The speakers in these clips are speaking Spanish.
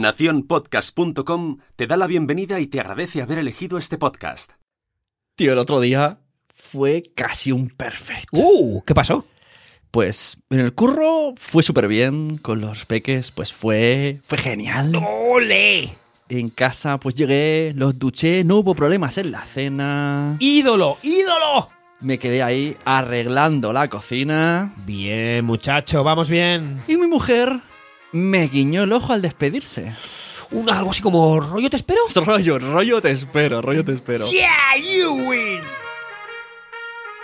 Naciónpodcast.com te da la bienvenida y te agradece haber elegido este podcast. Tío, el otro día fue casi un perfecto. ¡Uh! ¿Qué pasó? Pues en el curro fue súper bien, con los peques pues fue, fue genial. ¡Ole! En casa pues llegué, los duché, no hubo problemas en la cena. ¡Ídolo! ¡Ídolo! Me quedé ahí arreglando la cocina. Bien, muchacho, vamos bien. Y mi mujer me guiñó el ojo al despedirse. Un algo así como rollo te espero. Rollo, rollo te espero, rollo te espero. Yeah, you win.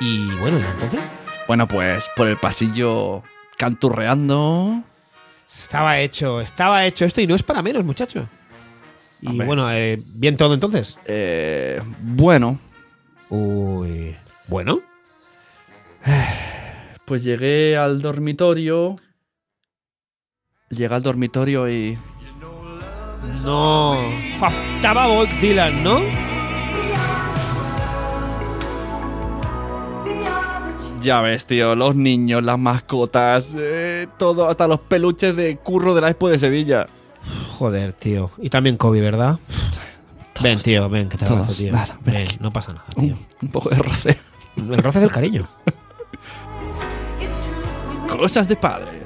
Y bueno, ¿y entonces? Bueno, pues por el pasillo canturreando. Estaba hecho, estaba hecho esto y no es para menos, muchacho. Y Hombre. bueno, eh, bien todo entonces. Eh, bueno, Uy. Bueno. pues llegué al dormitorio. Llegué al dormitorio y No. Faltaba Bob Dylan, ¿no? Ya ves, tío, los niños, las mascotas, eh, todo, hasta los peluches de curro de la Expo de Sevilla. Joder, tío. Y también Kobe, ¿verdad? Ven, tío, ven, que te Todos. abrazo, tío. Nada, ven no pasa nada, Un, tío. un poco de roce. El roce del cariño. Cosas de padres.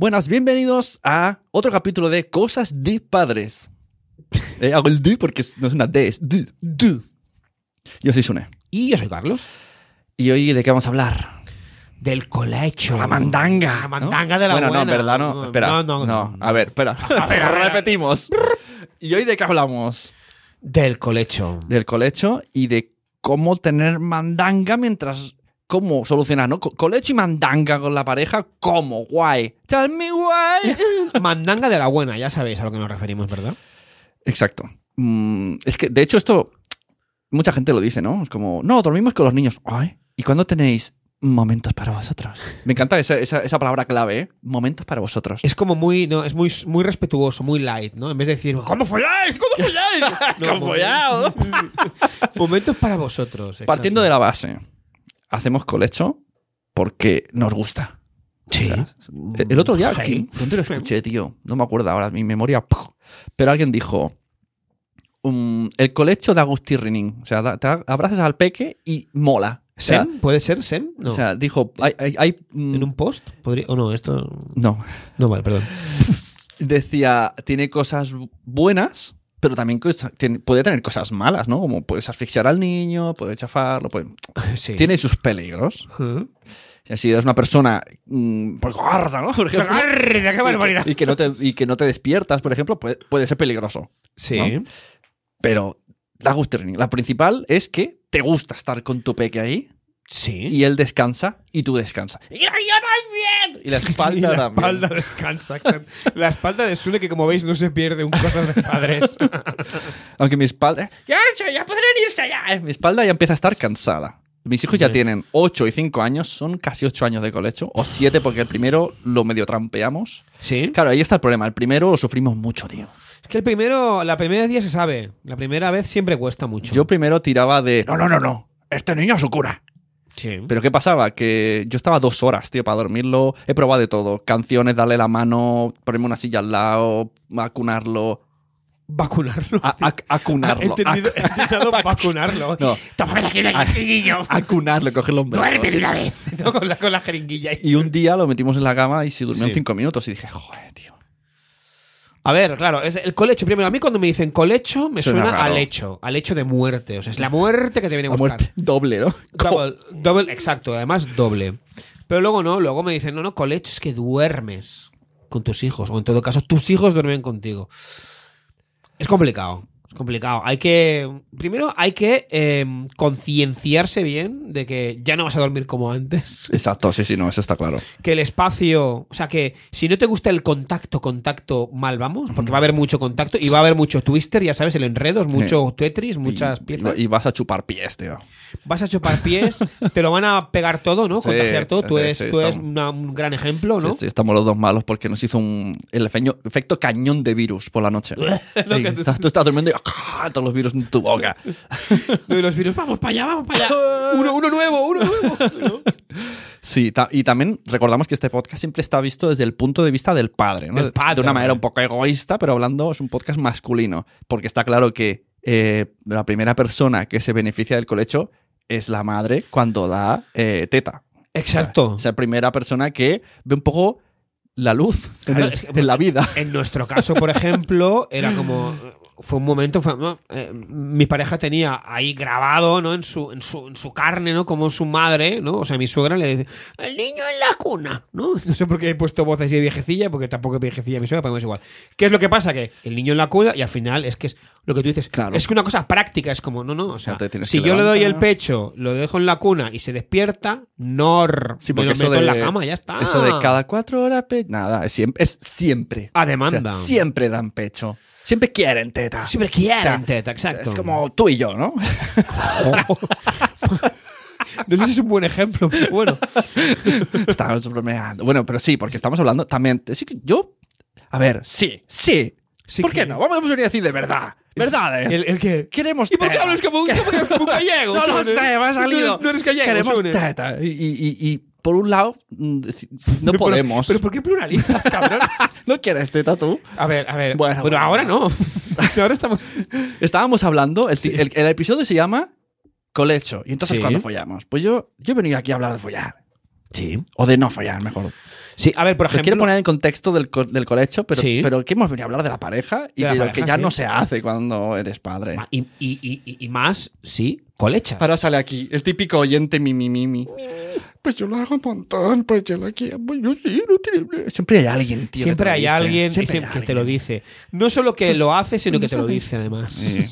Buenas, bienvenidos a otro capítulo de Cosas de padres. Eh, hago el D porque no es una D, es D. D. Yo soy Sune. Y yo soy Carlos. ¿Y hoy de qué vamos a hablar? Del colecho. La mandanga. La ¿no? mandanga de la bueno, buena. no, verdad no. Espera. No, no, no. A ver, espera. A ver, a ver. Repetimos. ¿Y hoy de qué hablamos? Del colecho. Del colecho y de cómo tener mandanga mientras. ¿Cómo solucionar, no? Co- Colecho y mandanga con la pareja, ¿cómo? Guay. Tell me why. Mandanga de la buena, ya sabéis a lo que nos referimos, ¿verdad? Exacto. Mm, es que, de hecho, esto. Mucha gente lo dice, ¿no? Es como, no, dormimos con los niños. Ay. ¿Y cuándo tenéis momentos para vosotros? Me encanta esa, esa- esa palabra clave, ¿eh? Momentos para vosotros. Es como muy, no, es muy, muy respetuoso, muy light, ¿no? En vez de decir, ¿cómo folláis? ¿Cómo folláis? ¿Cómo follado? Momentos para vosotros. Partiendo de la base, hacemos colecho porque nos gusta. Sí. El el otro día, Sí. ¿quién- ¿dónde lo escuché, tío? No me acuerdo ahora, mi memoria. Pero alguien dijo: um, El colecho da gustirrinín. O sea, te abrazas al peque y mola. O sea, ¿Sem? ¿Puede ser Sem? No. o sea, dijo: hay, hay- hay, mm, ¿En un post? ¿Podría? ¿O no? Esto... No. No, vale, perdón. Decía: Tiene cosas buenas. Pero también puede tener cosas malas, ¿no? Como puedes asfixiar al niño, puedes chafarlo, puede- Sí. tiene sus peligros. Si eres una persona mm, pues, gorda, ¿no? Por ejemplo, ¡Garrida, qué barbaridad! y que no te, y que no te despiertas, por ejemplo, puede, puede ser peligroso. Sí. ¿no? Pero da gusto. La principal es que te gusta estar con tu peque ahí Sí. y él descansa y tú descansas. ¡Y yo también! Y la espalda Y la también. espalda descansa. La espalda de Sune, que como veis no se pierde un cosas de padres. Aunque mi espalda... ¡Ya, ya podrán irse ya! Mi espalda ya empieza a estar cansada. Mis hijos ya tienen 8 y 5 años, son casi 8 años de colecho, o 7 porque el primero lo medio trampeamos. Sí. Claro, ahí está el problema. El primero lo sufrimos mucho, tío. Es que el primero, la primera día se sabe. La primera vez siempre cuesta mucho. Yo primero tiraba de... No, no, no, no. Este niño es su cura. Sí. Pero ¿qué pasaba? Que yo estaba dos horas, tío, para dormirlo. He probado de todo. Canciones, darle la mano, ponerme una silla al lado, vacunarlo. Vacunarlo. A- ac- He acunarlo. entendido, he entendido vacunarlo. No, Tómame la jeringuilla. acunarlo, cogerlo en brazos. Duerme de una vez. No, con, la, con la jeringuilla. Y un día lo metimos en la cama y se durmió en Sí. cinco minutos. Y dije, joder, tío. A ver, claro, es el colecho. Primero, a mí cuando me dicen colecho, me Suena al hecho. Al hecho de muerte. O sea, es la muerte que te viene a buscar. muerte doble, ¿no? Double, double, exacto, además doble. Pero luego no, luego me dicen, no, no, colecho es que duermes con tus hijos, o en todo caso, tus hijos duermen contigo. Es complicado, complicado. Hay que, primero hay que eh, concienciarse bien de que ya no vas a dormir como antes. Exacto, sí, sí, no, eso está claro. Que el espacio, o sea, que si no te gusta el contacto, contacto, mal vamos, porque va a haber mucho contacto y va a haber mucho twister, ya sabes, el enredos, mucho Tetris, muchas Y- piezas. Y vas a chupar pies, tío. Vas a chupar pies, te lo van a pegar todo, ¿no? Sí, Contagiar todo. Tú sí, eres, sí, tú eres una- un gran ejemplo, ¿no? Sí, sí, estamos los dos malos porque nos hizo un, el efecto cañón de virus por la noche. Lo que tú- estás- durmiendo y. todos los virus en tu boca. No, y los virus, vamos para allá, vamos para allá. Uno, uno nuevo, uno nuevo. Sí, y también recordamos que este podcast siempre está visto desde el punto de vista del padre, ¿no? Padre, de una manera un poco egoísta, pero hablando es un podcast masculino, porque está claro que eh, la primera persona que se beneficia del colecho es la madre cuando da eh, teta. Exacto. Es la primera persona que ve un poco la luz en, Claro, el- es que- en la vida. En nuestro caso, por ejemplo, era como. Fue un momento. fue- ¿no? Eh, mi pareja tenía ahí grabado, ¿no? En su, en, su, en su carne, ¿no? Como su madre, ¿no? O sea, mi suegra le dice: El niño en la cuna, ¿no? No sé por qué he puesto voz así de viejecilla, porque tampoco es viejecilla mi suegra, pero es igual. ¿Qué es lo que pasa? Que el niño en la cuna, y al final es que es lo que tú dices. Claro. Es que una cosa práctica, es como, no, no. O sea, te si yo le doy el pecho, lo dejo en la cuna y se despierta, nor. Sí, me lo meto de, en la cama, ya está. Eso de cada cuatro horas, nada, es siempre. Es siempre. A O sea, demanda. siempre dan pecho. Siempre quieren teta. Siempre quieren O sea, teta, exacto. Es como tú y yo, ¿no? No sé si es un buen ejemplo, pero bueno. Estamos bromeando. Bueno, pero sí, porque estamos hablando también. Sí que yo. A ver, sí, sí. Sí ¿Por que- qué no? Vamos a venir a decir de verdad. Verdades. ¿El, el qué? Queremos ¿Y por qué hablas como un, como que- como un gallego? No lo sé, me ha salido. No eres, no eres gallego, Queremos teta. Y, y- y- y por un lado, mm, no Pero- podemos. Pero, ¿por qué pluralizas, cabrón? ¿No quieres teta tú? A ver, a ver. Bueno, Bueno, bueno. ahora no. ahora estamos. Estábamos hablando, el, el- el episodio se llama Colecho. Y entonces, Sí. ¿cuándo follamos? Pues yo, yo he venido aquí a hablar de follar. Sí. O de no follar, mejor. Sí, a ver, por ejemplo. quiero poner en contexto del, co- del colecho, pero, Sí. pero que hemos venido a hablar de la pareja y De lo pareja, que ya sí. no se hace cuando eres padre. Ah, Y, y, y, y- y más, sí, colecha. Ahora sale aquí el típico oyente mi, mi, mi, mi. Pues yo lo hago un montón, pues yo lo quiero, pues yo sí, no tiene... Siempre hay alguien, tío. Siempre hay alguien y Siempre siempre hay que te lo dice. No solo que lo hace, sino pues que te lo dice, además. Sí.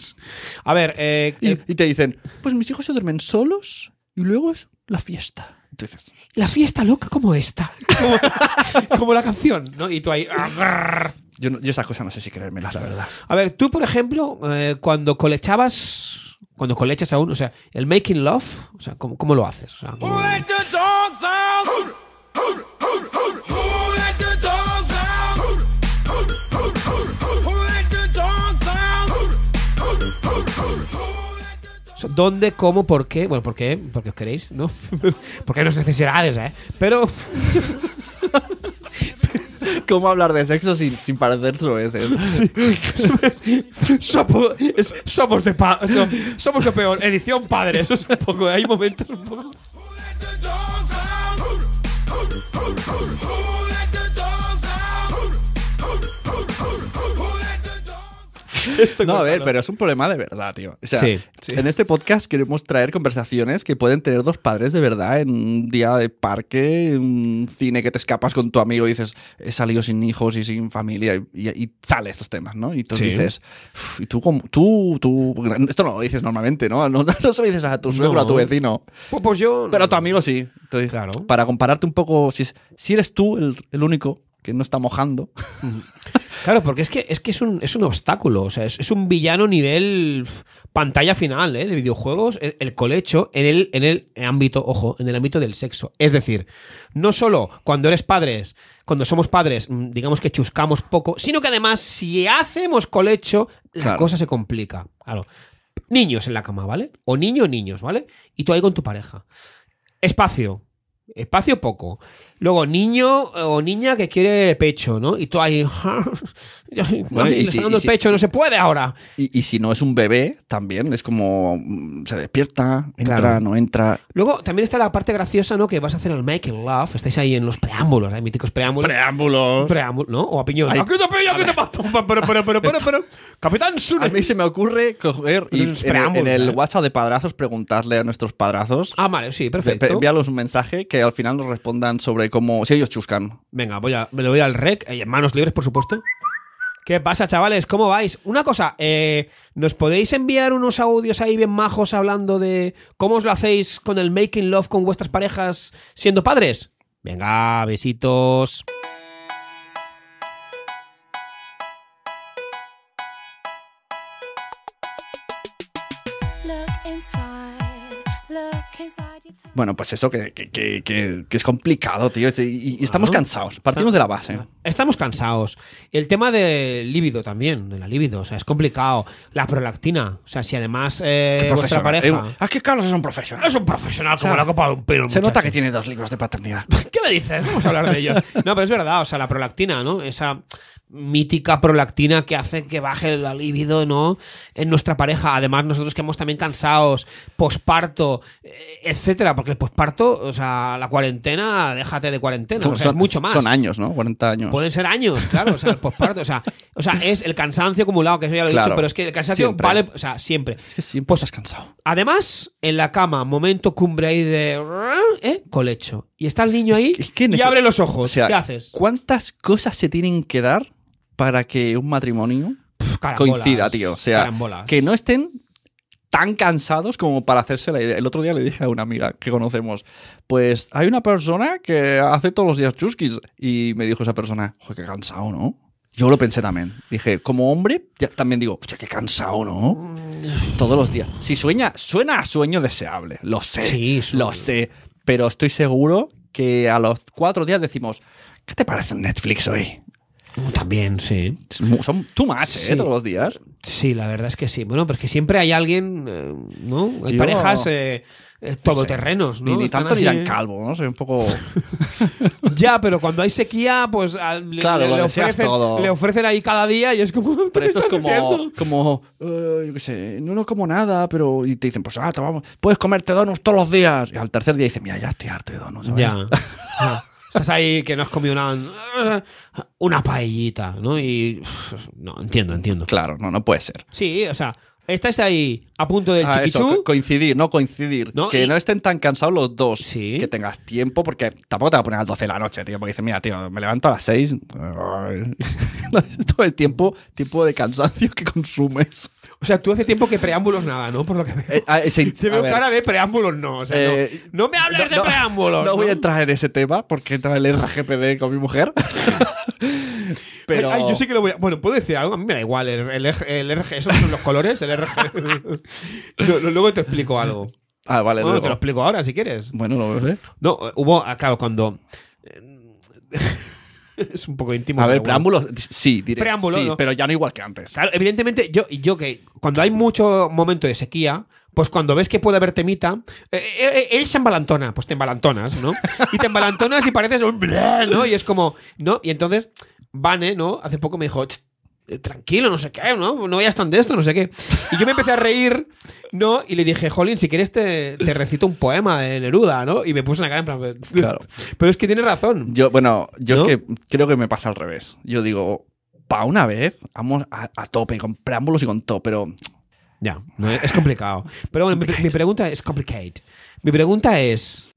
A ver, eh, Y, eh, y te dicen, pues mis hijos se duermen solos y luego es la fiesta. Entonces, la fiesta loca como esta. Como, como la canción, ¿no? Y tú ahí. "Agarr". yo, yo esas cosas no sé si creérmelas, la verdad. A ver, tú, por ejemplo, eh, cuando colechabas. Cuando colechas aún, o sea, el making love, o sea, ¿cómo, cómo lo haces? O sea, ¿cómo- ¿Dónde, cómo, por qué? Bueno, ¿por qué? Porque os queréis, ¿no? Porque no es necesidades, ¿eh? Pero. ¿Cómo hablar de sexo sin, sin parecer soeces? somos, es- somos de pa so- somos lo peor. Edición padre, eso es un poco. Hay momentos un poco. No, a ver, pero es un problema de verdad, tío. O sea, Sí, sí. en este podcast queremos traer conversaciones que pueden tener dos padres de verdad en un día de parque, en un cine que te escapas con tu amigo y dices, he salido sin hijos y sin familia y, y- y sale estos temas, ¿no? Y tú Sí. dices, "Uf, y tú, como- tú, tú, esto no lo dices normalmente, ¿no? No, no se lo dices a tu suegro, a tu No. vecino. Pues, pues yo. Pero a tu amigo sí. Entonces, Claro. para compararte un poco, si, es- si eres tú el, el único que no está mojando, Claro, porque es que es, que es, un, es un obstáculo. O sea, es, es un villano nivel pantalla final ¿eh? de videojuegos. El, el colecho en el, en el ámbito, ojo, en el ámbito del sexo. Es decir, no solo cuando eres padres, cuando somos padres, mm, digamos que chuscamos poco, sino que además, si hacemos colecho, la Claro. cosa se complica. Claro. Niños en la cama, ¿vale? O niño o niños, ¿vale? Y tú ahí con tu pareja. Espacio. Espacio poco. Luego, niño o niña que quiere pecho, ¿no? Y tú ahí. Bueno, le y está si- dando y el si- pecho, no se puede ahora. Y, y si no es un bebé, también es como mm, se despierta, entra, Claro. no entra. Luego también está la parte graciosa, ¿no? Que vas a hacer el making love. Estáis ahí en los preámbulos, hay míticos preámbulos. Preámbulos. Preámbulo, ¿no? O a piñón. Ay. ¡Aquí te pillo, aquí te mato! Pero, pero, pero, pero, pero. Capitán Sune. A mí se me ocurre coger y en, el- en preámbulos, el ¿eh? WhatsApp de padrazos preguntarle a nuestros padrazos. Ah, vale, sí, pe- perfecto. enviarles un mensaje que al final nos respondan sobre cómo. Si ellos chuscan. Venga, voy a, me lo voy al rec. eh, manos libres, por supuesto. ¿Qué pasa, chavales? ¿Cómo vais? Una cosa, eh, ¿nos podéis enviar unos audios ahí bien majos hablando de cómo os lo hacéis con el making love con vuestras parejas siendo padres? Venga, besitos. Bueno, pues eso que, que, que, es complicado, tío. Y, y estamos cansados. Partimos de la base. Estamos cansados. El tema del líbido también, de la líbido, o sea, es complicado. La prolactina, o sea, si además eh, vuestra pareja Eh, Ah, que Carlos es un profesional. es un profesional como O sea, la copa de un pelo. el Se nota que tiene dos libros de paternidad. ¿Qué me dices? Vamos a hablar de ellos. No, pero es verdad, o sea, la prolactina, ¿no? Esa mítica prolactina que hace que baje la libido, ¿no? En nuestra pareja. Además, nosotros que hemos también cansados, posparto, eh, etcétera, porque el posparto, o sea, la cuarentena, déjate de cuarentena, o sea, es mucho más. Son años, ¿no? 40 años. Pueden ser años, claro, o sea, el posparto, o sea, o sea, es el cansancio acumulado, que eso ya lo he Claro. dicho, pero es que el cansancio Siempre. vale, o sea, siempre. Es que siempre Pues- estás cansado. Además, en la cama, momento cumbre ahí de. ¿eh? Colecho. Y está el niño ahí Es que y abre los ojos. O sea, ¿Qué haces? ¿cuántas cosas se tienen que dar para que un matrimonio coincida, tío? O sea, carambolas. que no estén tan cansados como para hacerse la idea. El otro día le dije a una amiga que conocemos, pues hay una persona que hace todos los días chusquis. Y me dijo esa persona, joder, qué cansado, ¿no? Yo lo pensé también. Dije, como hombre, ya también digo, hostia, qué cansado, ¿no? Todos los días. Si sueña, suena a sueño deseable, lo sé. Sí, lo sé. Pero estoy seguro que a los cuatro días decimos, ¿qué te parece Netflix hoy? También, sí. Son too much, ¿eh? Todos los días. Sí, la verdad es que sí. Bueno, porque siempre hay alguien, eh, ¿no? Hay Yo- parejas eh, eh, todoterrenos, ¿no? Ni, ni tanto ni calvo, ¿no? Soy un poco... Ya, pero cuando hay sequía, pues le, Claro, le- le ofrecen, todo. le ofrecen ahí cada día y es como. Pero esto es ¿qué estás como, haciendo? como eh, yo qué sé, no, no como nada, pero... Y te dicen, pues, ah, te vamos, puedes comerte donuts todos los días. Y al tercer día dicen, mira, ya estoy harto de donuts. ¿sabes? Ya. Estás ahí que no has comido una, una paellita, ¿no? Y. No, entiendo, entiendo. Claro, no, no puede ser. Sí, o sea, estás ahí a punto del Ah, eso, chiquichú. co- coincidir, no coincidir. No, que y- no estén tan cansados los dos. Sí. Que tengas tiempo, porque tampoco te va a poner a las 12 de la noche, tío. Porque dices, mira, tío, me levanto a las 6. Todo el tiempo, tiempo de cansancio que consumes. O sea, tú hace tiempo que preámbulos nada, ¿no? Por lo que veo. Eh, ah, ese- Te a veo cara de preámbulos, no. O sea, no- eh, no, me hables de preámbulos. No, voy a entrar en ese tema porque entra el RGPD con mi mujer. Pero. Ay, yo sí que lo voy a. Bueno, puedo decir algo. A mí me da igual. El, el, RG el esos son los colores. El Luego te explico algo. Ah, vale, Bueno, luego. te lo explico ahora si quieres. Bueno, lo sé. No, eh, hubo. ah, Claro, cuando. es un poco íntimo. A ver, pero bueno. preámbulos, sí, diré. Preámbulo, sí, no. pero ya no igual que antes. Claro, evidentemente, yo, yo que cuando hay mucho momento de sequía, pues cuando ves que puede haber temita, eh, eh, eh, él se embalantona, pues te embalantonas, ¿no? Y te embalantonas y pareces un bleh, ¿no? Y es como, ¿no? Y entonces, Vane, ¿no? Hace poco me dijo, "Ch, eh, tranquilo, no sé qué, ¿no? No vayas tan de esto, no sé qué. Y yo me empecé a reír, ¿no? Y le dije, Jolín, si quieres te, te recito un poema de Neruda, ¿no? Y me puse una cara en plan, Claro. pero es que tienes razón. Yo, bueno, yo ¿No? es que creo que me pasa al revés. Yo digo, pa' una vez, vamos a, a tope, con preámbulos y con todo, pero Ya, no, es complicado. Pero bueno, mi, mi pregunta es complicate. Mi pregunta es.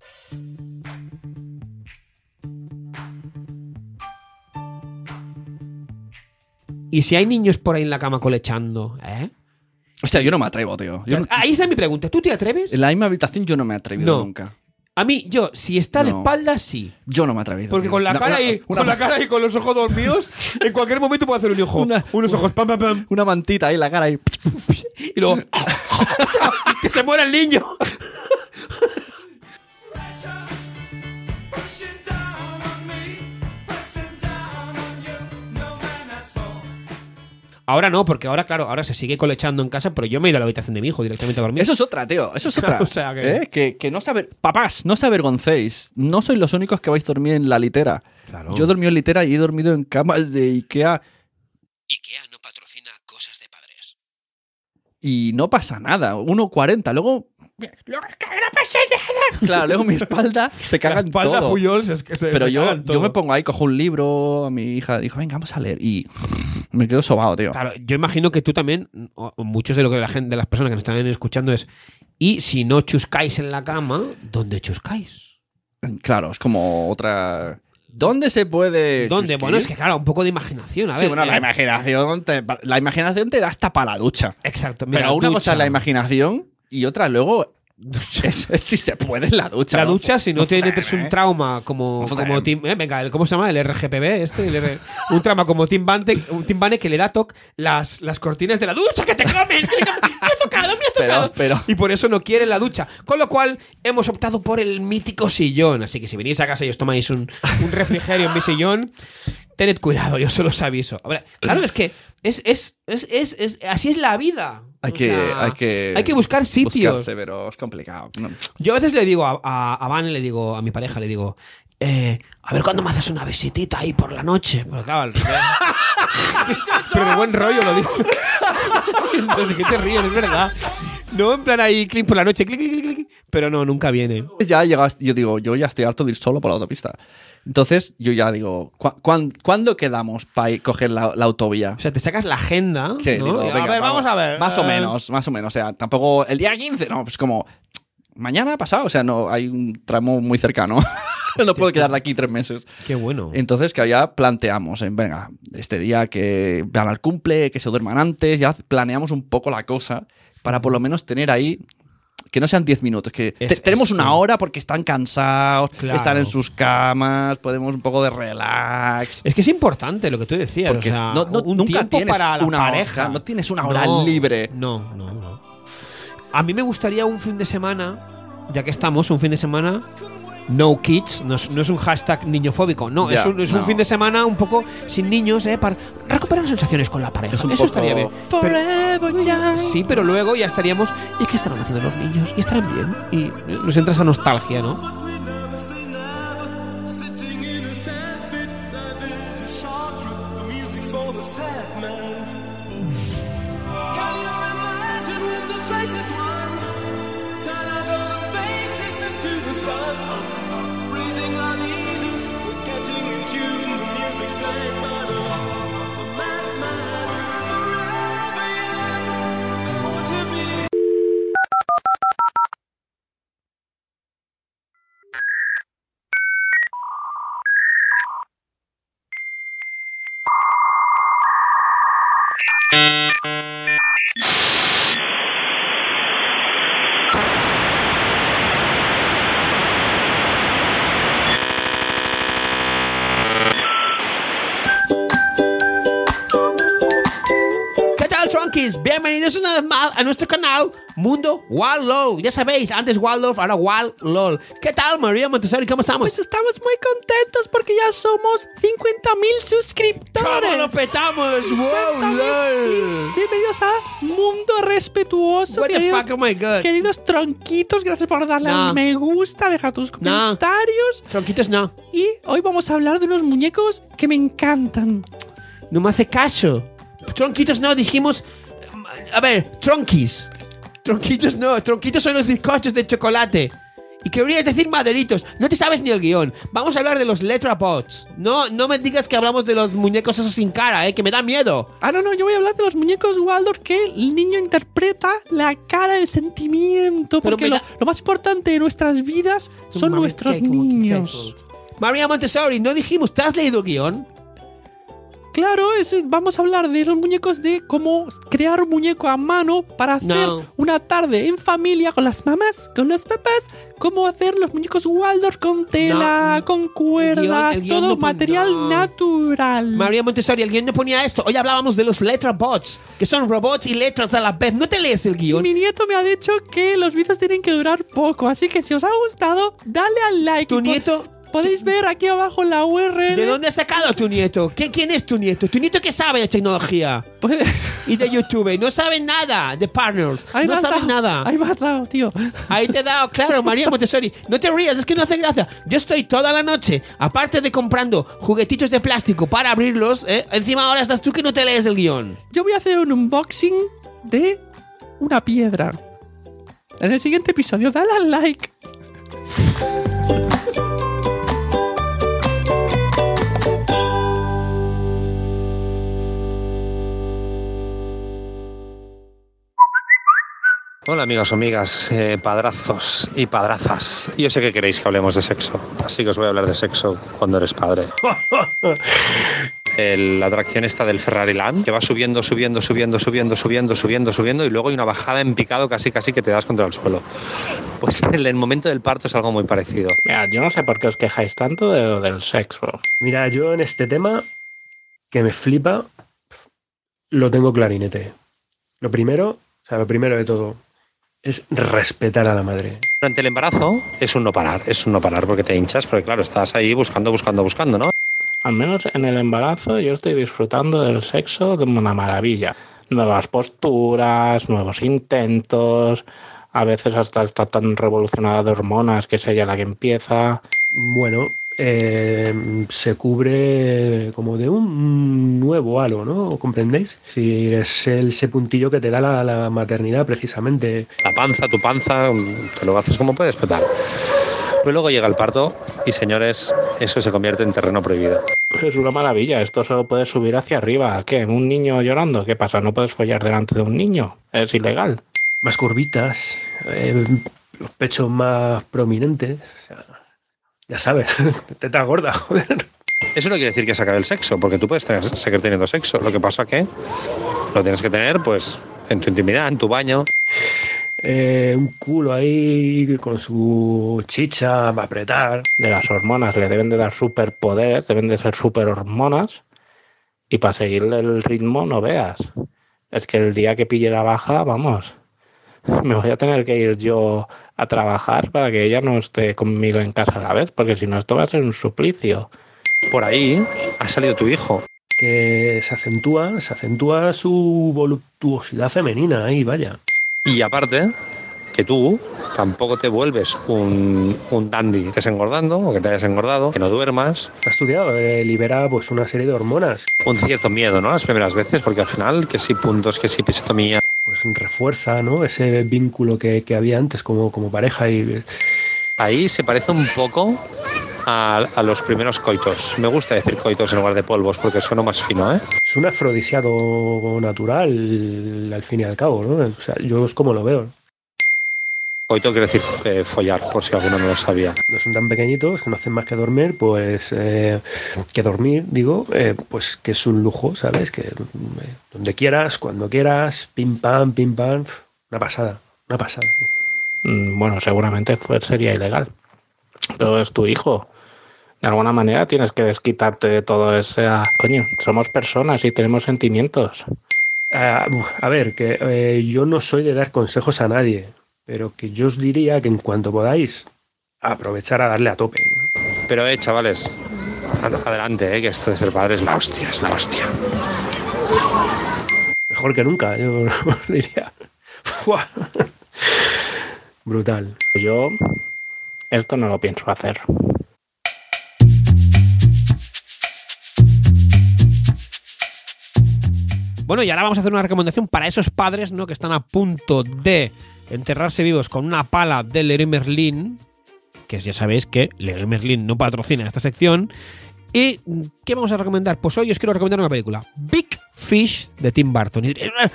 ¿Y si hay niños por ahí en la cama colechando? ¿Eh? Hostia, yo no me atrevo, tío. Yo no- Ahí está mi pregunta. ¿Tú te atreves? en la misma habitación yo no me he atrevido No. nunca. A mí, yo, si está de No. espaldas, sí. Yo no me he atrevido. Porque tío. con la, Una- cara una- y, una- con la cara y con los ojos dormidos, en cualquier momento puedo hacer un ojo. Una- unos ojos, pam, pam, pam. Una mantita ahí la cara y. Y luego. ¡Que se muera el niño! Ahora no, porque ahora, claro, ahora se sigue colechando en casa, pero yo me he ido a la habitación de mi hijo directamente a dormir. Eso es otra, tío. Eso es otra. O sea que- ¿Eh? que... que no saber. Papás, no os avergoncéis. No sois los únicos que vais a dormir en la litera. Claro. Yo he dormido en litera y he dormido en camas de Ikea IKEA no patrocina cosas de padres. y no pasa nada. 1.40. Luego. Claro, luego mi espalda se caga La en espalda todo. Puyols es que se Pero se yo, cagan yo todo. me pongo ahí, cojo un libro, a mi hija dijo, venga, vamos a leer. Y me quedo sobado, tío. Claro, yo imagino que tú también, muchos de lo que la gente, de las personas que nos están escuchando es, y si no chuscáis en la cama, ¿dónde chuscáis? Claro, es como otra. ¿Dónde se puede.? ¿Dónde? chusquir? Bueno, es que claro, un poco de imaginación. A Sí, ver, bueno, la eh, imaginación, te, la imaginación te da hasta para la ducha. Exacto. mira, Pero una ducha. cosa es la imaginación y otra luego si se puede en la ducha. La ¿no? ducha, si no Joder, metes un ¿eh? trauma como, como Tim. eh, venga, el- ¿cómo se llama? El RGPB, este. el R- un trauma como Tim Bane, un Tim Bane que le da toc las, las cortinas de la ducha que te comen. Me ha tocado, me ha tocado. pero- Y por eso no quiere la ducha. Con lo cual, hemos optado por el mítico sillón. Así que si venís a casa y os tomáis un, un refrigerio en mi sillón, tened cuidado, yo solo os aviso. Claro, es que es, es, es- es- así es la vida. Hay O que, sea, hay que, hay que buscar sitios. buscarse, pero es complicado. No. Yo a veces le digo a, a, a Van, le digo a mi pareja, le digo, eh, a ver cuándo me haces una visitita ahí por la noche. Pero claro, pero de buen rollo lo digo. Entonces, ¿qué te ríes? Es verdad. No en plan ahí, clic por la noche, clic, clic. Pero no, nunca viene. Ya llegas, yo digo, yo ya estoy harto de ir solo por la autopista. Entonces, yo ya digo, ¿cu- cuán- ¿cuándo quedamos para coger la, la autovía? O sea, te sacas la agenda. Sí, ¿no? digo, a ver, vamos, a ver. Más o menos, más o menos. O sea, tampoco el día 15, no, pues como mañana pasado. O sea, no hay un tramo muy cercano. no puedo quedar de aquí tres meses. Qué bueno. Entonces, que ya planteamos, en, venga, este día que van al cumple, que se duerman antes, ya planeamos un poco la cosa para por lo menos tener ahí. Que no sean 10 minutos, que Es- te- tenemos una hora porque están cansados, Claro. están en sus camas, podemos un poco de relax. Es que es importante lo que tú decías. Porque o sea, no- no- un nunca tienes para la una hora, pareja. no tienes una hora No, libre. No, no, no. A mí me gustaría un fin de semana, ya que estamos, un fin de semana. No kids, no es, no es un hashtag niñofóbico, no, Ya, es, un, es un fin de semana un poco sin niños, ¿eh? Para recuperar sensaciones con la pareja. Es un Eso poco estaría bien. Pero- sí, pero luego ya estaríamos. ¿Y qué estarán haciendo los niños? ¿Y estarán bien? Y nos entra esa nostalgia, ¿no? Bienvenidos una vez más a nuestro canal Mundo LOL. Ya sabéis, antes Waldorf, ahora LOL. ¿Qué tal, María Montessori? ¿Cómo estamos? Pues estamos muy contentos porque ya somos 50.000 suscriptores. ¿Cómo lo petamos? ¡Wow, LOL! Bienvenidos a Mundo Respetuoso. What the queridos, fuck, oh my god. queridos tronquitos, gracias por darle No. al me gusta, dejar tus comentarios. Tronquitos no. Y hoy vamos a hablar de unos muñecos que me encantan. No me hace caso. Tronquitos no, dijimos... A ver, tronquis. Tronquitos no, tronquitos son los bizcochos de chocolate. Y querías decir maderitos. No te sabes ni el guion. Vamos a hablar de los Letrapods. No, no me digas que hablamos de los muñecos esos sin cara, eh, que me da miedo. Ah, no, no, yo voy a hablar de los muñecos Waldorf que el niño interpreta la cara, el sentimiento. Pero Porque me lo, da- lo más importante de nuestras vidas son Mami, nuestros ¿qué? ¿Cómo que niños. María Montessori, no dijimos, ¿te has leído el guion? Claro, es- vamos a hablar de los muñecos de cómo crear un muñeco a mano para hacer No. una tarde en familia con las mamás, con los papás, cómo hacer los muñecos Waldorf con tela, No. con cuerdas, el todo no material natural. María Montessori, el guion no ponía esto. Hoy hablábamos de los Letrabots, que son robots y letras a la vez. ¿No te lees el guion? Mi nieto me ha dicho que los vídeos tienen que durar poco, así que si os ha gustado, dale al like. ¿Tu nieto? Podéis ver aquí abajo la URL. ¿De dónde has sacado a tu nieto? ¿Qué, ¿Quién es tu nieto? ¿Tu nieto que sabe de tecnología? Puede- Y de YouTube. No sabe nada de partners. Ahí no sabe dado, nada. Ahí me has dado, tío. Ahí te he dado, claro, María Montessori. No te rías, es que no hace gracia. Yo estoy toda la noche, aparte de comprando juguetitos de plástico para abrirlos, ¿eh? encima ahora estás tú que no te lees el guion. Yo voy a hacer un unboxing de una piedra. En el siguiente episodio, dale al like. Hola amigos, amigas, eh, padrazos y padrazas. Yo sé que queréis que hablemos de sexo, así que os voy a hablar de sexo cuando eres padre. el- la atracción esta del Ferrari Land, que va subiendo, subiendo, subiendo, subiendo, subiendo, subiendo, subiendo, y luego hay una bajada en picado casi, casi que te das contra el suelo. Pues el, el momento del parto es algo muy parecido. Mira, yo no sé por qué os quejáis tanto de lo del sexo. Mira, yo en este tema, que me flipa, lo tengo clarinete. Lo primero, o sea, lo primero de todo, es respetar a la madre. Durante el embarazo es un no parar, es un no parar porque te hinchas, porque claro, estás ahí buscando, buscando, buscando, ¿no? Al menos en el embarazo yo estoy disfrutando del sexo de una maravilla. Nuevas posturas, nuevos intentos, a veces hasta está tan revolucionada de hormonas que es ella la que empieza. Bueno, eh, se cubre como de un nuevo halo, ¿no? ¿Comprendéis? Si es el, ese puntillo que te da la, la maternidad precisamente. La panza, tu panza, te lo haces como puedes, pero tal. Pero luego llega el parto y señores, eso se convierte en terreno prohibido. Es una maravilla, esto solo puedes subir hacia arriba. ¿Qué? ¿Un niño llorando? ¿Qué pasa? ¿No puedes follar delante de un niño? Es ilegal. Más curvitas, eh, los pechos más prominentes. O sea, ya sabes, teta gorda, joder. Eso no quiere decir que se acabe el sexo, porque tú puedes tener- seguir teniendo sexo. Lo que pasa que lo tienes que tener, pues, en tu intimidad, en tu baño. Eh, un culo ahí con su chicha para apretar. De las hormonas le deben de dar superpoderes, deben de ser super hormonas. Y para seguirle el ritmo no veas. Es que el día que pille la baja, vamos, me voy a tener que ir yo a trabajar para que ella no esté conmigo en casa a la vez, porque si no esto va a ser un suplicio. Por ahí ha salido tu hijo. que se acentúa, se acentúa su voluptuosidad femenina ahí, vaya. Y aparte, que tú tampoco te vuelves un, un dandy, estés engordando o que te hayas engordado, que no duermas. Ha estudiado, eh, libera pues una serie de hormonas, Un cierto miedo, ¿no? Las primeras veces, porque al final, que si puntos, que si episiotomía. Pues refuerza, ¿no? Ese vínculo que, que había antes como, como pareja y Ahí se parece un poco a, a los primeros coitos. Me gusta decir coitos en lugar de polvos porque suena más fino, ¿eh? es un afrodisíaco natural al fin y al cabo, ¿no? O sea, yo es como lo veo. Coito quiere decir eh, follar, por si alguno no lo sabía. No son tan pequeñitos que no hacen más que dormir, pues eh, que dormir, digo, eh, pues que es un lujo, ¿sabes? Que eh, donde quieras, cuando quieras, pim pam, pim pam, una pasada, una pasada. Mm, Bueno, seguramente fue, sería ilegal. Pero es tu hijo. De alguna manera tienes que desquitarte de todo ese... ah, Coño, somos personas y tenemos sentimientos. Ah, a ver, que eh, yo no soy de dar consejos a nadie, pero que yo os diría que en cuanto podáis, aprovechar a darle a tope. Pero, eh, chavales, ad- adelante, eh, que esto de ser padre es la hostia, es la hostia. Mejor que nunca, yo os diría. Brutal. Yo esto no lo pienso hacer. Bueno, y ahora vamos a hacer una recomendación para esos padres ¿no? que están a punto de enterrarse vivos con una pala de Leroy Merlin, que ya sabéis que Leroy Merlin no patrocina esta sección. ¿Y qué vamos a recomendar? Pues hoy os quiero recomendar una película, Big Fish de Tim Burton. Y diréis, "Eh,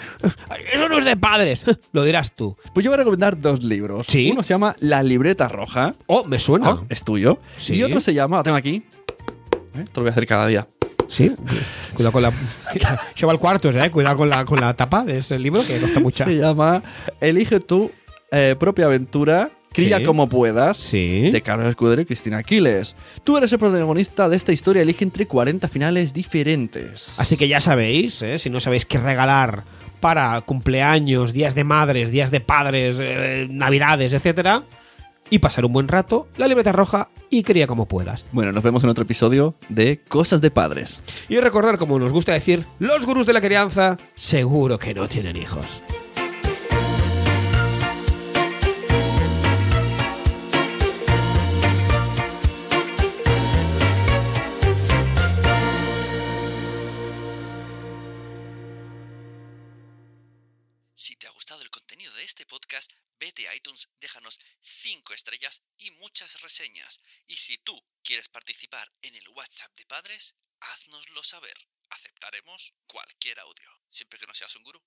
eso no es de padres, lo dirás tú. Pues yo voy a recomendar dos libros. Sí. Uno se llama La libreta roja. Oh, me suena. Ah, es tuyo. Sí. Y otro se llama, lo tengo aquí. ¿Eh? Te lo voy a hacer cada día. Sí, cuidado con la. Lleva el cuartos, eh. Cuidado con la, con la tapa de ese libro que cuesta mucha. Se llama Elige tu eh, propia aventura, cría Sí. como puedas. Sí. De Carlos Escudero y Cristina Aquiles. Tú eres el protagonista de esta historia, elige entre 40 finales diferentes. Así que ya sabéis, ¿eh? si no sabéis qué regalar para cumpleaños, días de madres, días de padres, eh, navidades, etcétera, y pasar un buen rato, la libreta roja y cría como puedas. Bueno, nos vemos en otro episodio de Cosas de Padres. Y recordar, como nos gusta decir, los gurús de la crianza seguro que no tienen hijos. Quieres participar en el WhatsApp de padres, háznoslo saber. Aceptaremos cualquier audio, siempre que no seas un gurú.